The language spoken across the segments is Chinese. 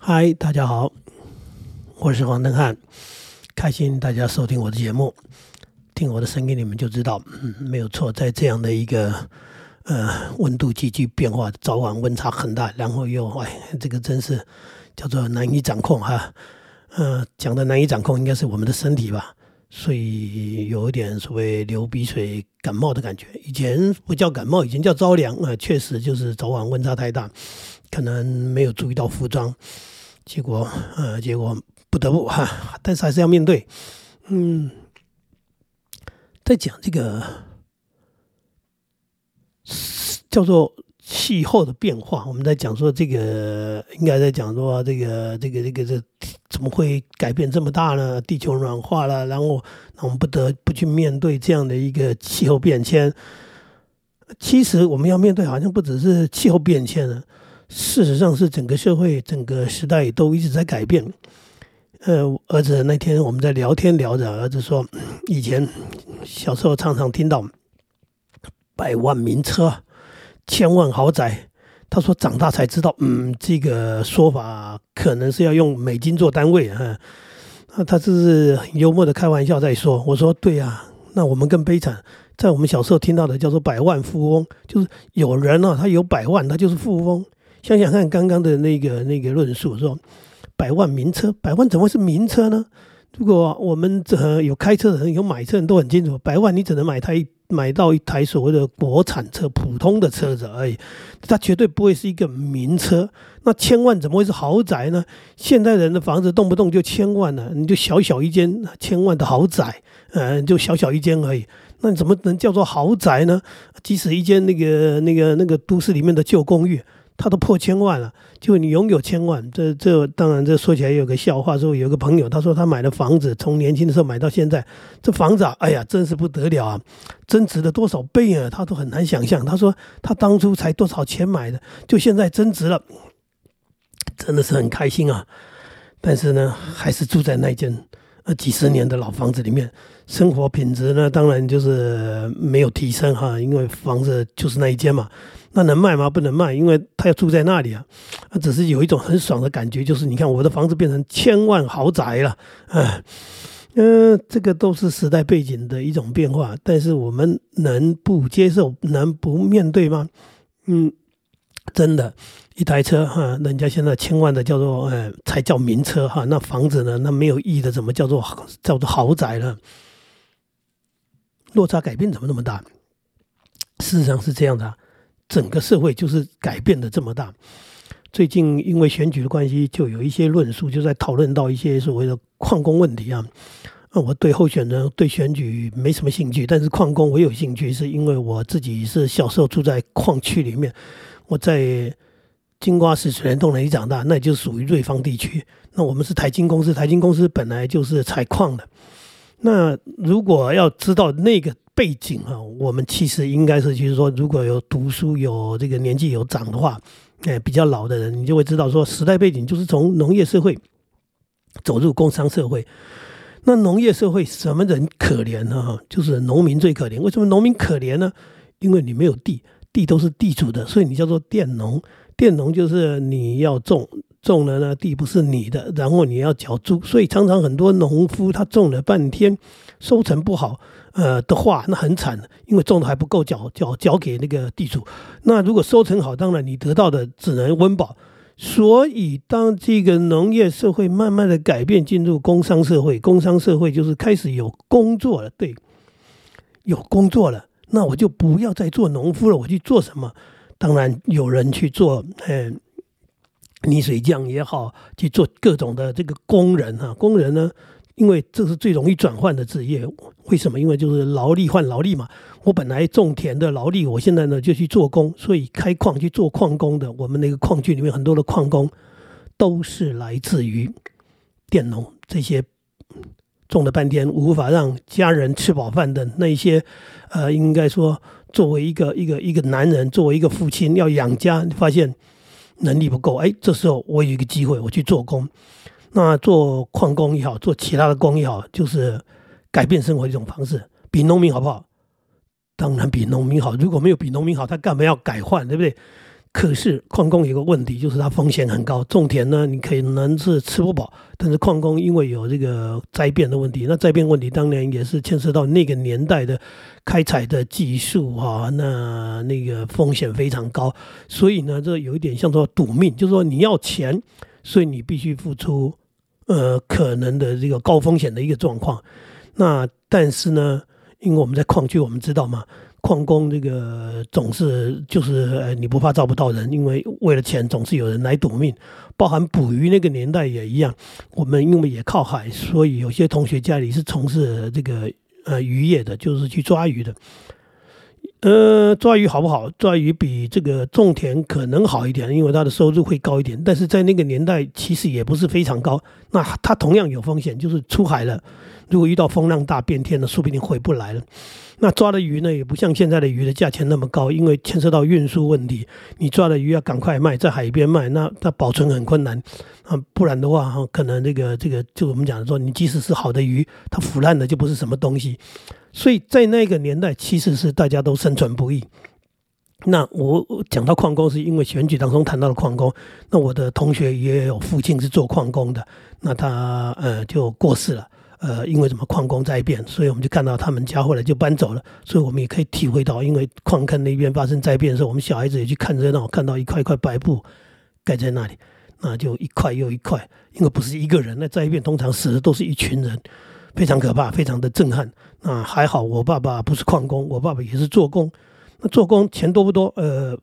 嗨，大家好，我是黄登汉，开心大家收听我的节目，听我的声音你们就知道，嗯，没有错，在这样的一个呃温度急剧变化，早晚温差很大，然后又哎，这个真是叫做难以掌控哈，呃，讲的难以掌控应该是我们的身体吧，所以有一点所谓流鼻水、感冒的感觉，以前不叫感冒，以前叫着凉啊，确实就是早晚温差太大，可能没有注意到服装。结果，呃，结果不得不哈，但是还是要面对。嗯，在讲这个叫做气候的变化，我们在讲说这个应该在讲说这个这个这个这怎么会改变这么大呢？地球软化了，然后我们不得不去面对这样的一个气候变迁。其实我们要面对，好像不只是气候变迁了。事实上是整个社会、整个时代都一直在改变。呃，儿子那天我们在聊天聊着，儿子说，以前小时候常常听到百万名车、千万豪宅。他说长大才知道，嗯，这个说法可能是要用美金做单位啊。他这是幽默的开玩笑在说。我说对呀，那我们更悲惨，在我们小时候听到的叫做百万富翁，就是有人啊，他有百万，他就是富翁。想想看，刚刚的那个那个论述说，百万名车，百万怎么会是名车呢？如果我们这有开车的人，有买车人都很清楚，百万你只能买台买到一台所谓的国产车，普通的车子而已，它绝对不会是一个名车。那千万怎么会是豪宅呢？现代人的房子动不动就千万呢，你就小小一间千万的豪宅，嗯，就小小一间而已，那你怎么能叫做豪宅呢？即使一间那个那个那个都市里面的旧公寓。他都破千万了，就你拥有千万，这这当然这说起来有个笑话，说有个朋友，他说他买的房子从年轻的时候买到现在，这房子啊，哎呀，真是不得了啊，增值了多少倍啊，他都很难想象。他说他当初才多少钱买的，就现在增值了，真的是很开心啊。但是呢，还是住在那间呃几十年的老房子里面，生活品质呢，当然就是没有提升哈，因为房子就是那一间嘛。那能卖吗？不能卖，因为他要住在那里啊。他只是有一种很爽的感觉，就是你看我的房子变成千万豪宅了，啊，嗯，这个都是时代背景的一种变化。但是我们能不接受、能不面对吗？嗯，真的，一台车哈，人家现在千万的叫做呃，才叫名车哈。那房子呢？那没有意义的，怎么叫做叫做豪宅呢？落差改变怎么那么大？事实上是这样的。整个社会就是改变的这么大。最近因为选举的关系，就有一些论述就在讨论到一些所谓的矿工问题啊。那我对候选人、对选举没什么兴趣，但是矿工我有兴趣，是因为我自己是小时候住在矿区里面。我在金瓜石水帘洞那里长大，那就属于瑞芳地区。那我们是台金公司，台金公司本来就是采矿的。那如果要知道那个。背景啊，我们其实应该是，就是说，如果有读书、有这个年纪有长的话，哎，比较老的人，你就会知道说，时代背景就是从农业社会走入工商社会。那农业社会什么人可怜呢？就是农民最可怜。为什么农民可怜呢？因为你没有地，地都是地主的，所以你叫做佃农。佃农就是你要种。种了呢，地不是你的，然后你要缴租，所以常常很多农夫他种了半天，收成不好，呃的话，那很惨，因为种的还不够缴缴缴给那个地主。那如果收成好，当然你得到的只能温饱。所以当这个农业社会慢慢的改变，进入工商社会，工商社会就是开始有工作了，对，有工作了，那我就不要再做农夫了，我去做什么？当然有人去做，嗯。泥水匠也好，去做各种的这个工人哈，工人呢，因为这是最容易转换的职业。为什么？因为就是劳力换劳力嘛。我本来种田的劳力，我现在呢就去做工，所以开矿去做矿工的。我们那个矿区里面很多的矿工都是来自于佃农，这些种了半天无法让家人吃饱饭的那一些，呃，应该说作为一个一个一个男人，作为一个父亲要养家，发现。能力不够，哎，这时候我有一个机会，我去做工。那做矿工也好，做其他的工也好，就是改变生活一种方式。比农民好不好？当然比农民好。如果没有比农民好，他干嘛要改换，对不对？可是矿工有个问题，就是它风险很高。种田呢，你可能是吃不饱，但是矿工因为有这个灾变的问题，那灾变问题当然也是牵涉到那个年代的开采的技术哈，那那个风险非常高。所以呢，这有一点像说赌命，就是说你要钱，所以你必须付出呃可能的这个高风险的一个状况。那但是呢，因为我们在矿区，我们知道嘛。矿工这个总是就是呃，你不怕招不到人，因为为了钱总是有人来赌命。包含捕鱼那个年代也一样，我们因为也靠海，所以有些同学家里是从事这个呃渔业的，就是去抓鱼的。呃，抓鱼好不好？抓鱼比这个种田可能好一点，因为它的收入会高一点。但是在那个年代，其实也不是非常高。那它同样有风险，就是出海了，如果遇到风浪大变天了，说不定回不来了。那抓的鱼呢，也不像现在的鱼的价钱那么高，因为牵涉到运输问题。你抓的鱼要赶快卖，在海边卖，那它保存很困难啊。不然的话，哈，可能这个这个，就我们讲的说，你即使是好的鱼，它腐烂的就不是什么东西。所以在那个年代，其实是大家都生存不易。那我讲到矿工，是因为选举当中谈到了矿工。那我的同学也有父亲是做矿工的，那他呃就过世了。呃，因为什么矿工灾变，所以我们就看到他们家后来就搬走了。所以我们也可以体会到，因为矿坑那边发生灾变的时候，我们小孩子也去看热闹，看到一块一块白布盖在那里，那就一块又一块，因为不是一个人，那灾变通常死的都是一群人。非常可怕，非常的震撼。那还好，我爸爸不是矿工，我爸爸也是做工。那做工钱多不多？呃，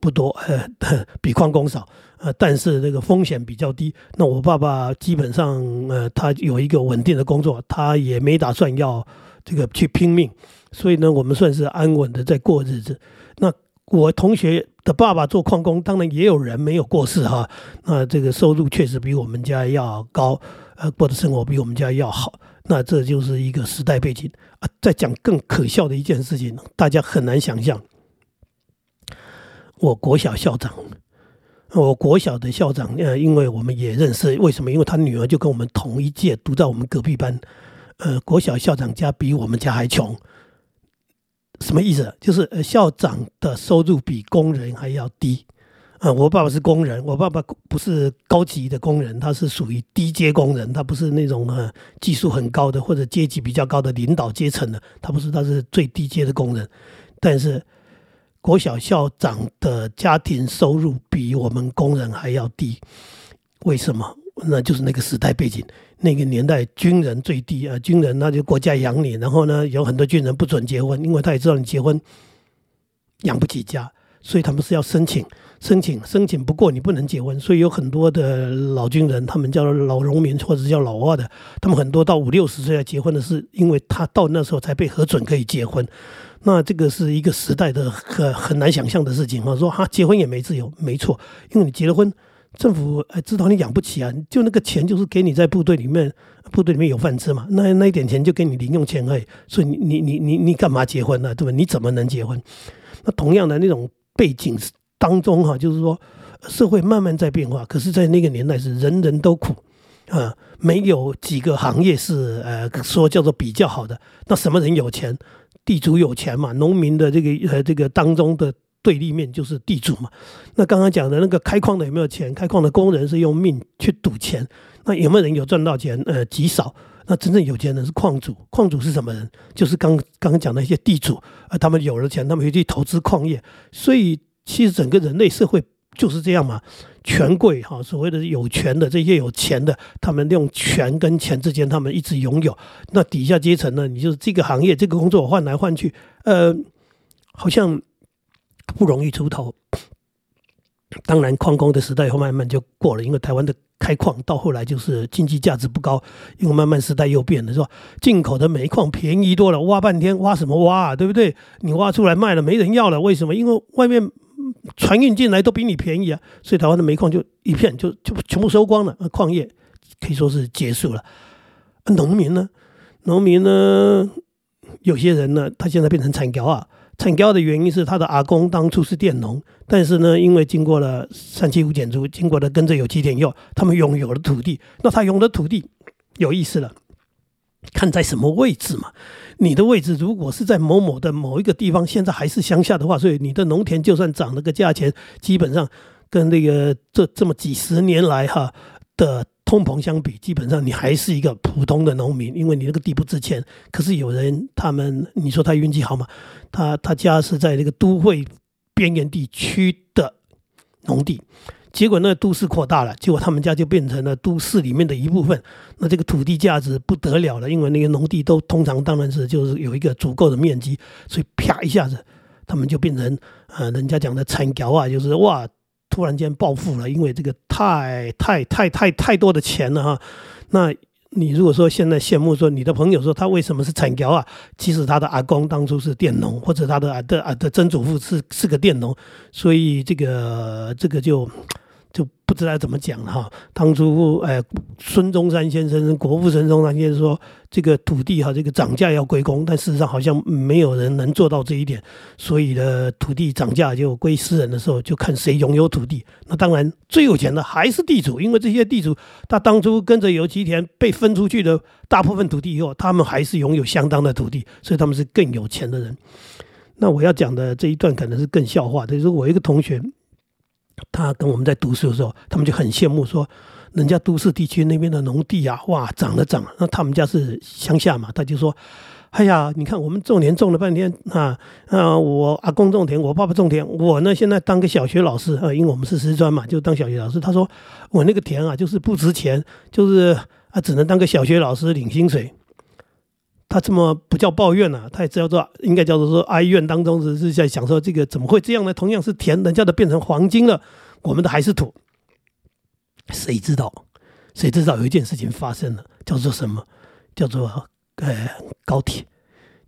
不多，呃，比矿工少。呃，但是这个风险比较低。那我爸爸基本上，呃，他有一个稳定的工作，他也没打算要这个去拼命。所以呢，我们算是安稳的在过日子。那我同学的爸爸做矿工，当然也有人没有过世哈。那这个收入确实比我们家要高，呃，过的生活比我们家要好。那这就是一个时代背景啊！再讲更可笑的一件事情，大家很难想象。我国小校长，我国小的校长，呃，因为我们也认识，为什么？因为他女儿就跟我们同一届，读在我们隔壁班。呃，国小校长家比我们家还穷，什么意思？就是呃，校长的收入比工人还要低。啊，我爸爸是工人，我爸爸不是高级的工人，他是属于低阶工人，他不是那种呃技术很高的或者阶级比较高的领导阶层的，他不是，他是最低阶的工人。但是国小校长的家庭收入比我们工人还要低，为什么？那就是那个时代背景，那个年代军人最低啊，军人那就国家养你，然后呢有很多军人不准结婚，因为他也知道你结婚养不起家，所以他们是要申请。申请申请不过你不能结婚，所以有很多的老军人，他们叫老农民或者叫老二的，他们很多到五六十岁要结婚的是，因为他到那时候才被核准可以结婚。那这个是一个时代的很很难想象的事情啊！说哈结婚也没自由，没错，因为你结了婚，政府知道你养不起啊，就那个钱就是给你在部队里面，部队里面有饭吃嘛，那那一点钱就给你零用钱而已，所以你你你你你干嘛结婚呢？对吧？你怎么能结婚？那同样的那种背景。当中哈，就是说社会慢慢在变化，可是，在那个年代是人人都苦啊，没有几个行业是呃说叫做比较好的。那什么人有钱？地主有钱嘛？农民的这个呃这个当中的对立面就是地主嘛。那刚刚讲的那个开矿的有没有钱？开矿的工人是用命去赌钱。那有没有人有赚到钱？呃，极少。那真正有钱人是矿主。矿主是什么人？就是刚刚刚讲的一些地主啊，他们有了钱，他们会去投资矿业，所以。其实整个人类社会就是这样嘛，权贵哈，所谓的有权的这些有钱的，他们用权跟钱之间，他们一直拥有。那底下阶层呢，你就是这个行业这个工作换来换去，呃，好像不容易出头。当然，矿工的时代后慢慢就过了，因为台湾的开矿到后来就是经济价值不高，因为慢慢时代又变了，是吧？进口的煤矿便宜多了，挖半天挖什么挖啊，对不对？你挖出来卖了没人要了，为什么？因为外面。船运进来都比你便宜啊，所以台湾的煤矿就一片就就全部收光了，矿业可以说是结束了。农民呢，农民呢，有些人呢，他现在变成产胶啊，产胶的原因是他的阿公当初是佃农，但是呢，因为经过了三七五减租，经过了跟着有机田药，他们拥有了土地，那他拥的土地有意思了，看在什么位置嘛。你的位置如果是在某某的某一个地方，现在还是乡下的话，所以你的农田就算涨了个价钱，基本上跟那个这这么几十年来哈的通膨相比，基本上你还是一个普通的农民，因为你那个地不值钱。可是有人他们，你说他运气好吗？他他家是在那个都会边缘地区的农地。结果那都市扩大了，结果他们家就变成了都市里面的一部分。那这个土地价值不得了了，因为那个农地都通常当然是就是有一个足够的面积，所以啪一下子，他们就变成呃人家讲的产条啊，就是哇，突然间暴富了，因为这个太太太太太多的钱了哈。那你如果说现在羡慕说你的朋友说他为什么是产条啊？其实他的阿公当初是佃农，或者他的的啊的曾祖父是是个佃农，所以这个这个就。就不知道怎么讲了哈。当初，哎，孙中山先生，国父孙中山先生说，这个土地哈，这个涨价要归公，但事实上好像没有人能做到这一点。所以呢，土地涨价就归私人的时候，就看谁拥有土地。那当然，最有钱的还是地主，因为这些地主他当初跟着游其田被分出去的大部分土地以后，他们还是拥有相当的土地，所以他们是更有钱的人。那我要讲的这一段可能是更笑话，就是我一个同学。他跟我们在读书的时候，他们就很羡慕，说人家都市地区那边的农地啊，哇，涨了涨。那他们家是乡下嘛，他就说：“哎呀，你看我们种田种了半天啊，啊，我阿公种田，我爸爸种田，我呢现在当个小学老师啊，因为我们是师专嘛，就当小学老师。他说我那个田啊，就是不值钱，就是啊，只能当个小学老师领薪水。他这么不叫抱怨啊，他也叫做应该叫做说哀怨当中，只是在想说这个怎么会这样呢？同样是田，人家的变成黄金了，我们的还是土。谁知道？谁知道有一件事情发生了，叫做什么？叫做呃高铁。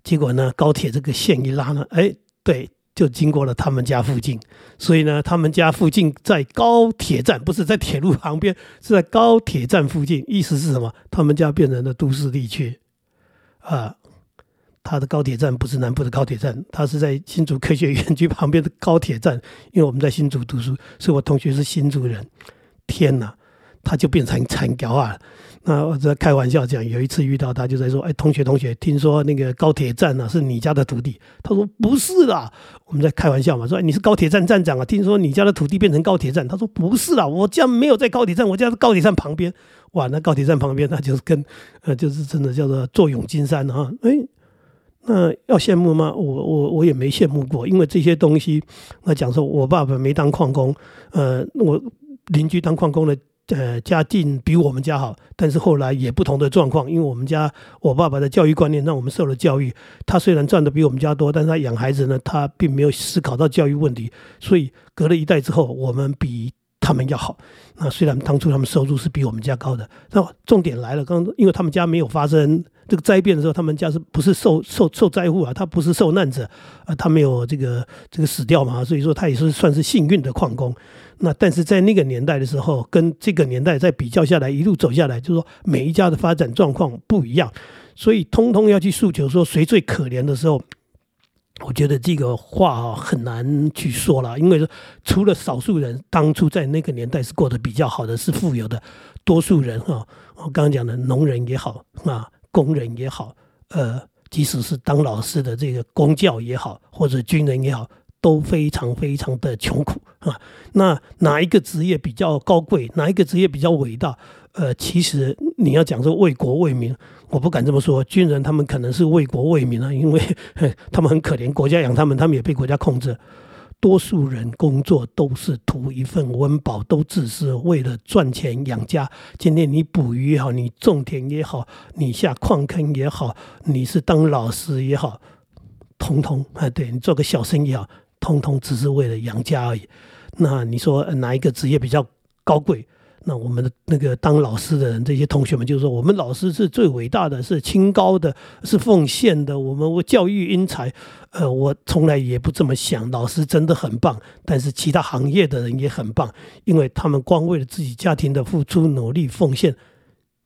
结果呢，高铁这个线一拉呢，哎，对，就经过了他们家附近。所以呢，他们家附近在高铁站，不是在铁路旁边，是在高铁站附近。意思是什么？他们家变成了都市地区。啊，他的高铁站不是南部的高铁站，他是在新竹科学园区旁边的高铁站。因为我们在新竹读书，所以我同学是新竹人。天哪，他就变成惨条啊！那我在开玩笑讲，有一次遇到他，就在说：“哎，同学同学，听说那个高铁站呢是你家的土地？”他说：“不是啦。”我们在开玩笑嘛，说：“你是高铁站站长啊？听说你家的土地变成高铁站？”他说：“不是啦，我家没有在高铁站，我家是高铁站旁边。”哇，那高铁站旁边，那就是跟，呃，就是真的叫做坐拥金山哈。哎，那要羡慕吗？我我我也没羡慕过，因为这些东西，那讲说我爸爸没当矿工，呃，我邻居当矿工的，呃，家境比我们家好，但是后来也不同的状况，因为我们家我爸爸的教育观念让我们受了教育，他虽然赚的比我们家多，但是他养孩子呢，他并没有思考到教育问题，所以隔了一代之后，我们比。他们要好，那虽然当初他们收入是比我们家高的，那重点来了，刚因为他们家没有发生这个灾变的时候，他们家是不是受受受灾户啊？他不是受难者啊，他没有这个这个死掉嘛，所以说他也是算是幸运的矿工。那但是在那个年代的时候，跟这个年代再比较下来，一路走下来，就是说每一家的发展状况不一样，所以通通要去诉求说谁最可怜的时候。我觉得这个话啊很难去说了，因为除了少数人当初在那个年代是过得比较好的，是富有的，多数人哈，我刚刚讲的农人也好啊，工人也好，呃，即使是当老师的这个公教也好，或者军人也好，都非常非常的穷苦啊。那哪一个职业比较高贵？哪一个职业比较伟大？呃，其实你要讲说为国为民，我不敢这么说。军人他们可能是为国为民啊，因为 他们很可怜，国家养他们，他们也被国家控制。多数人工作都是图一份温饱，都只是为了赚钱养家。今天你捕鱼也好，你种田也好，你下矿坑也好，你是当老师也好，通通啊，对你做个小生意啊，通通只是为了养家而已。那你说哪一个职业比较高贵？那我们的那个当老师的人，这些同学们就说，我们老师是最伟大的，是清高的，是奉献的。我们我教育英才，呃，我从来也不这么想。老师真的很棒，但是其他行业的人也很棒，因为他们光为了自己家庭的付出、努力、奉献，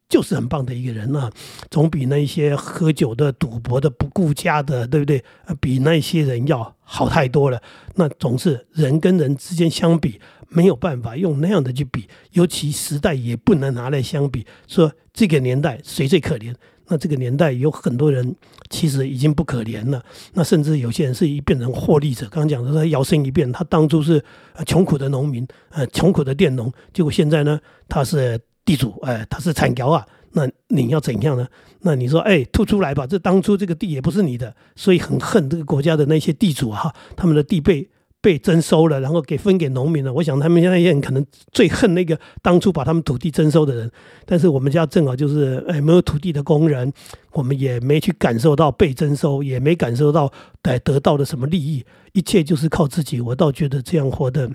就是很棒的一个人啊，总比那些喝酒的、赌博的、不顾家的，对不对？比那些人要好太多了。那总是人跟人之间相比。没有办法用那样的去比，尤其时代也不能拿来相比。说这个年代谁最可怜？那这个年代有很多人其实已经不可怜了，那甚至有些人是一变成获利者。刚刚讲的他摇身一变，他当初是穷苦的农民，呃，穷苦的佃农，结果现在呢，他是地主，哎，他是产窑啊。那你要怎样呢？那你说，哎，吐出来吧，这当初这个地也不是你的，所以很恨这个国家的那些地主哈，他们的地被。被征收了，然后给分给农民了。我想他们现在也很可能最恨那个当初把他们土地征收的人。但是我们家正好就是哎没有土地的工人，我们也没去感受到被征收，也没感受到得得到的什么利益，一切就是靠自己。我倒觉得这样活的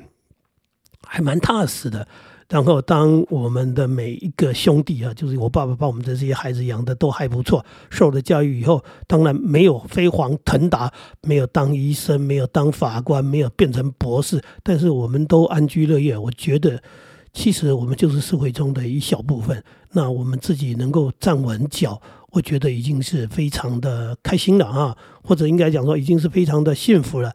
还蛮踏实的。然后，当我们的每一个兄弟啊，就是我爸爸把我们的这些孩子养的都还不错，受了教育以后，当然没有飞黄腾达，没有当医生，没有当法官，没有变成博士，但是我们都安居乐业。我觉得，其实我们就是社会中的一小部分。那我们自己能够站稳脚，我觉得已经是非常的开心了啊，或者应该讲说，已经是非常的幸福了。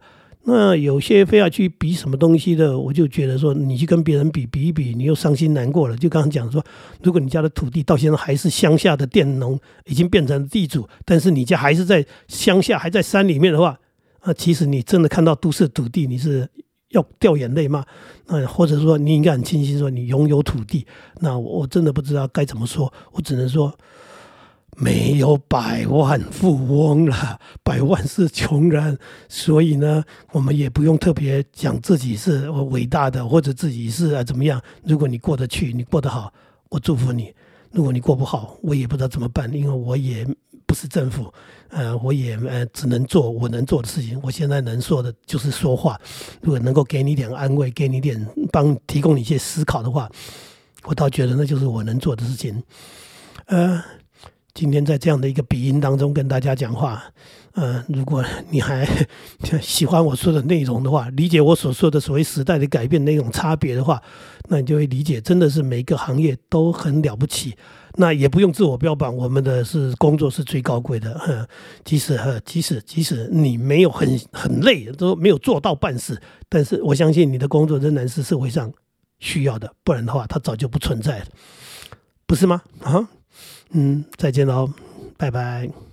那有些非要去比什么东西的，我就觉得说，你去跟别人比比一比，你又伤心难过了。就刚刚讲说，如果你家的土地到现在还是乡下的佃农，已经变成地主，但是你家还是在乡下，还在山里面的话，啊，其实你真的看到都市土地，你是要掉眼泪吗？那或者说，你应该很庆幸说你拥有土地。那我真的不知道该怎么说，我只能说。没有百万富翁了，百万是穷人，所以呢，我们也不用特别讲自己是伟大的，或者自己是怎么样。如果你过得去，你过得好，我祝福你；如果你过不好，我也不知道怎么办，因为我也不是政府，呃，我也呃只能做我能做的事情。我现在能说的就是说话，如果能够给你点安慰，给你点帮，提供你一些思考的话，我倒觉得那就是我能做的事情，呃。今天在这样的一个鼻音当中跟大家讲话，呃，如果你还 喜欢我说的内容的话，理解我所说的所谓时代的改变那种差别的话，那你就会理解，真的是每个行业都很了不起。那也不用自我标榜，我们的是工作是最高贵的。即使即使即使你没有很很累，都没有做到办事，但是我相信你的工作仍然是社会上需要的，不然的话，它早就不存在了，不是吗？啊？嗯，再见喽，拜拜。